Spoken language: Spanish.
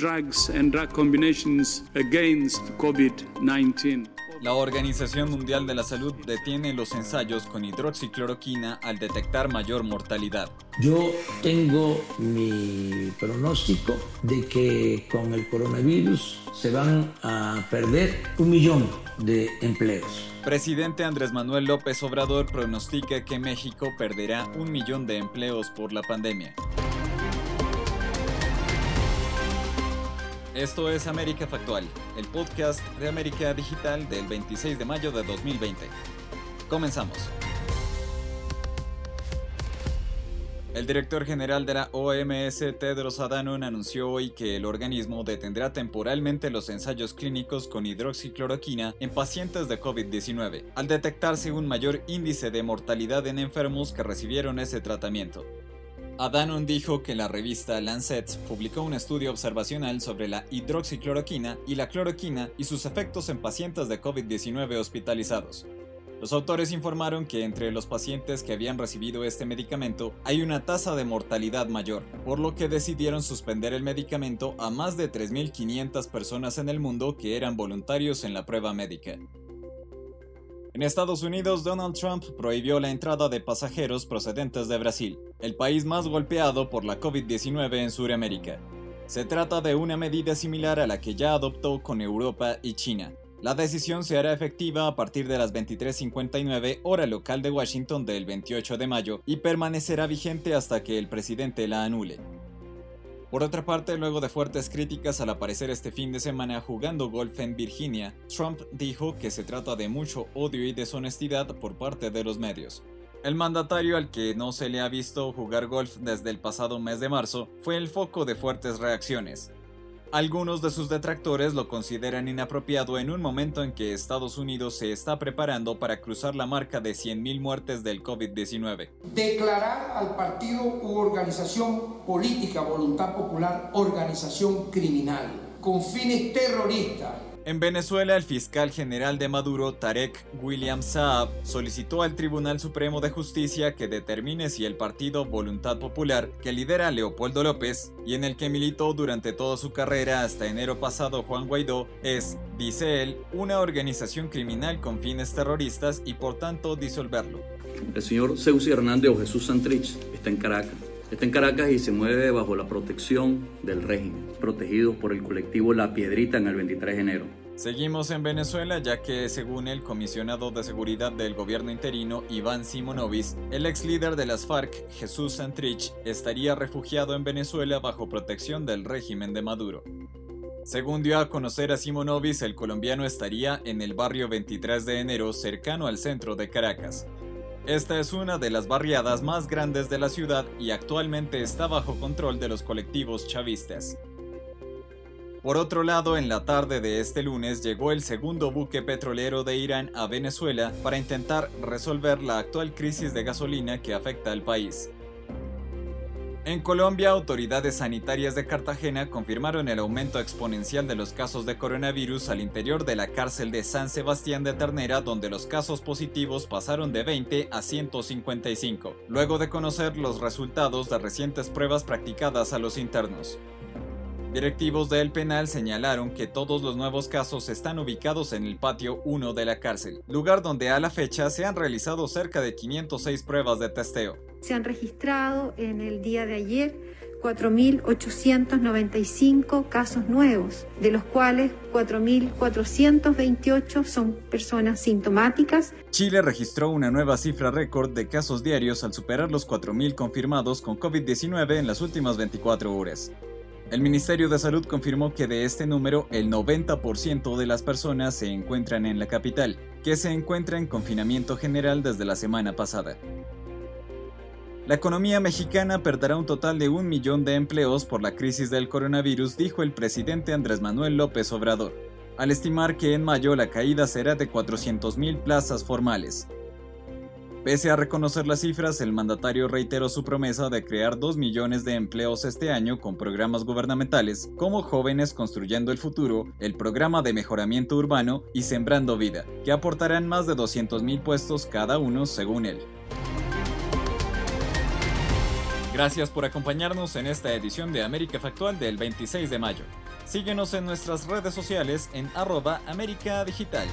drugs and drug combinations against COVID-19. La Organización Mundial de la Salud detiene los ensayos con hidroxicloroquina al detectar mayor mortalidad. Yo tengo mi pronóstico de que con el coronavirus se van a perder un millón de empleos. Presidente Andrés Manuel López Obrador pronostica que México perderá un millón de empleos por la pandemia. Esto es América Factual, el podcast de América Digital del 26 de mayo de 2020. Comenzamos. El director general de la OMS, Tedros Adhanom, anunció hoy que el organismo detendrá temporalmente los ensayos clínicos con hidroxicloroquina en pacientes de COVID-19, al detectarse un mayor índice de mortalidad en enfermos que recibieron ese tratamiento. Adanon dijo que la revista Lancet publicó un estudio observacional sobre la hidroxicloroquina y la cloroquina y sus efectos en pacientes de COVID-19 hospitalizados. Los autores informaron que entre los pacientes que habían recibido este medicamento hay una tasa de mortalidad mayor, por lo que decidieron suspender el medicamento a más de 3.500 personas en el mundo que eran voluntarios en la prueba médica. En Estados Unidos, Donald Trump prohibió la entrada de pasajeros procedentes de Brasil, el país más golpeado por la COVID-19 en Sudamérica. Se trata de una medida similar a la que ya adoptó con Europa y China. La decisión se hará efectiva a partir de las 23:59 hora local de Washington del 28 de mayo y permanecerá vigente hasta que el presidente la anule. Por otra parte, luego de fuertes críticas al aparecer este fin de semana jugando golf en Virginia, Trump dijo que se trata de mucho odio y deshonestidad por parte de los medios. El mandatario al que no se le ha visto jugar golf desde el pasado mes de marzo fue el foco de fuertes reacciones. Algunos de sus detractores lo consideran inapropiado en un momento en que Estados Unidos se está preparando para cruzar la marca de 100.000 muertes del COVID-19. Declarar al partido u organización política Voluntad Popular organización criminal con fines terroristas en Venezuela, el fiscal general de Maduro, Tarek William Saab, solicitó al Tribunal Supremo de Justicia que determine si el partido Voluntad Popular, que lidera Leopoldo López y en el que militó durante toda su carrera hasta enero pasado Juan Guaidó, es, dice él, una organización criminal con fines terroristas y por tanto disolverlo. El señor Zeus Hernández o Jesús Santrich está en Caracas Está en Caracas y se mueve bajo la protección del régimen, protegido por el colectivo La Piedrita en el 23 de enero. Seguimos en Venezuela ya que según el comisionado de seguridad del gobierno interino Iván Simonovis, el ex líder de las FARC, Jesús Santrich, estaría refugiado en Venezuela bajo protección del régimen de Maduro. Según dio a conocer a Simonovis, el colombiano estaría en el barrio 23 de enero cercano al centro de Caracas. Esta es una de las barriadas más grandes de la ciudad y actualmente está bajo control de los colectivos chavistas. Por otro lado, en la tarde de este lunes llegó el segundo buque petrolero de Irán a Venezuela para intentar resolver la actual crisis de gasolina que afecta al país. En Colombia, autoridades sanitarias de Cartagena confirmaron el aumento exponencial de los casos de coronavirus al interior de la cárcel de San Sebastián de Ternera, donde los casos positivos pasaron de 20 a 155, luego de conocer los resultados de recientes pruebas practicadas a los internos. Directivos del penal señalaron que todos los nuevos casos están ubicados en el patio 1 de la cárcel, lugar donde a la fecha se han realizado cerca de 506 pruebas de testeo. Se han registrado en el día de ayer 4.895 casos nuevos, de los cuales 4.428 son personas sintomáticas. Chile registró una nueva cifra récord de casos diarios al superar los 4.000 confirmados con COVID-19 en las últimas 24 horas. El Ministerio de Salud confirmó que de este número el 90% de las personas se encuentran en la capital, que se encuentra en confinamiento general desde la semana pasada. La economía mexicana perderá un total de un millón de empleos por la crisis del coronavirus, dijo el presidente Andrés Manuel López Obrador, al estimar que en mayo la caída será de 400.000 plazas formales, Pese a reconocer las cifras, el mandatario reiteró su promesa de crear 2 millones de empleos este año con programas gubernamentales como Jóvenes Construyendo el Futuro, el Programa de Mejoramiento Urbano y Sembrando Vida, que aportarán más de 200.000 puestos cada uno según él. Gracias por acompañarnos en esta edición de América Factual del 26 de mayo. Síguenos en nuestras redes sociales en arroba América Digital.